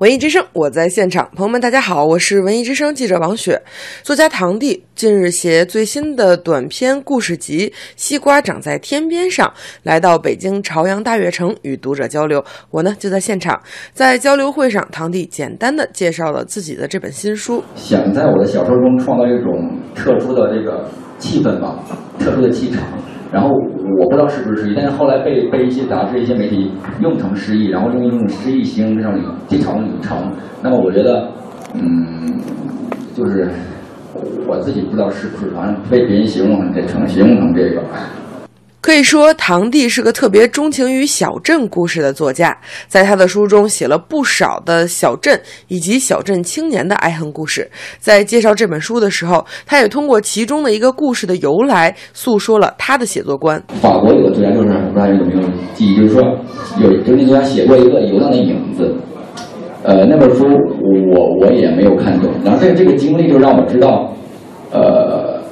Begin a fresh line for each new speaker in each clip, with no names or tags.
文艺之声，我在现场。朋友们，大家好，我是文艺之声记者王雪。作家唐棣近日携最新的短篇故事集《西瓜长在天边上》来到北京朝阳大悦城与读者交流。我呢就在现场，在交流会上，唐棣简单的介绍了自己的这本新书。
想在我的小说中创造一种特殊的这个气氛吧，特殊的气场。然后我不知道是不是失忆，但是后来被被一些杂志、一些媒体用成失忆，然后用一种诗意形容这种这场旅程。那么我觉得，嗯，就是我自己不知道是不是，反正被别人形容成形容成这个。
可以说，堂弟是个特别钟情于小镇故事的作家，在他的书中写了不少的小镇以及小镇青年的爱恨故事。在介绍这本书的时候，他也通过其中的一个故事的由来，诉说了他的写作观。
法国有个作家，就是不知道有没有记忆，就是说有有那作家写过一个游荡的影子，呃，那本书我我也没有看懂。然后这这个经历就让我知道，呃，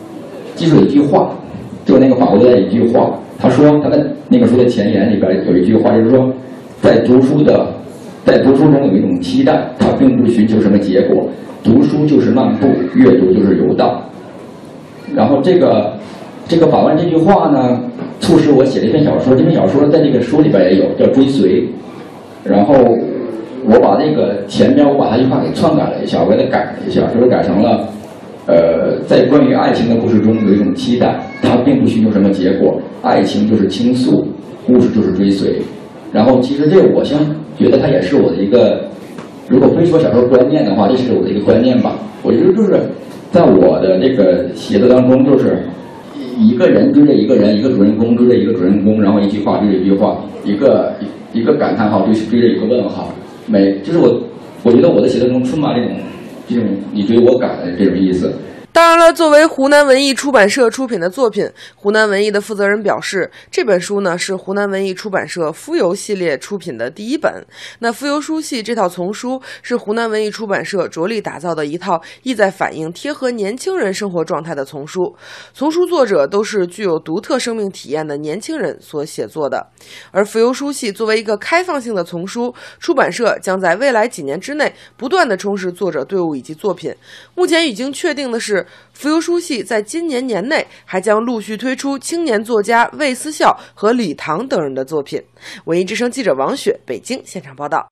记住一句话，就那个法国作家一句话。他说，他的那个书的前言里边有一句话，就是说，在读书的，在读书中有一种期待，他并不寻求什么结果，读书就是漫步，阅读就是游荡。然后这个这个法官这句话呢，促使我写了一篇小说，这篇小说在这个书里边也有，叫《追随》。然后我把那个前面我把他句话给篡改了一下，我给他改了一下，就是改成了。呃，在关于爱情的故事中有一种期待，它并不寻求什么结果，爱情就是倾诉，故事就是追随。然后，其实这我先觉得它也是我的一个，如果非说小说观念的话，这是我的一个观念吧。我觉得就是在我的这个写作当中，就是一个人追着一个人，一个主人公追着一个主人公，然后一句话追着一句话，一个一个感叹号追追着一个问号。每就是我，我觉得我的写作中充满这种。这种你追我赶的这种意思。
当然了，作为湖南文艺出版社出品的作品，湖南文艺的负责人表示，这本书呢是湖南文艺出版社浮游系列出品的第一本。那浮游书系这套丛书是湖南文艺出版社着力打造的一套意在反映贴合年轻人生活状态的丛书。丛书作者都是具有独特生命体验的年轻人所写作的。而浮游书系作为一个开放性的丛书，出版社将在未来几年之内不断的充实作者队伍以及作品。目前已经确定的是。浮游书系在今年年内还将陆续推出青年作家魏思孝和李唐等人的作品。文艺之声记者王雪北京现场报道。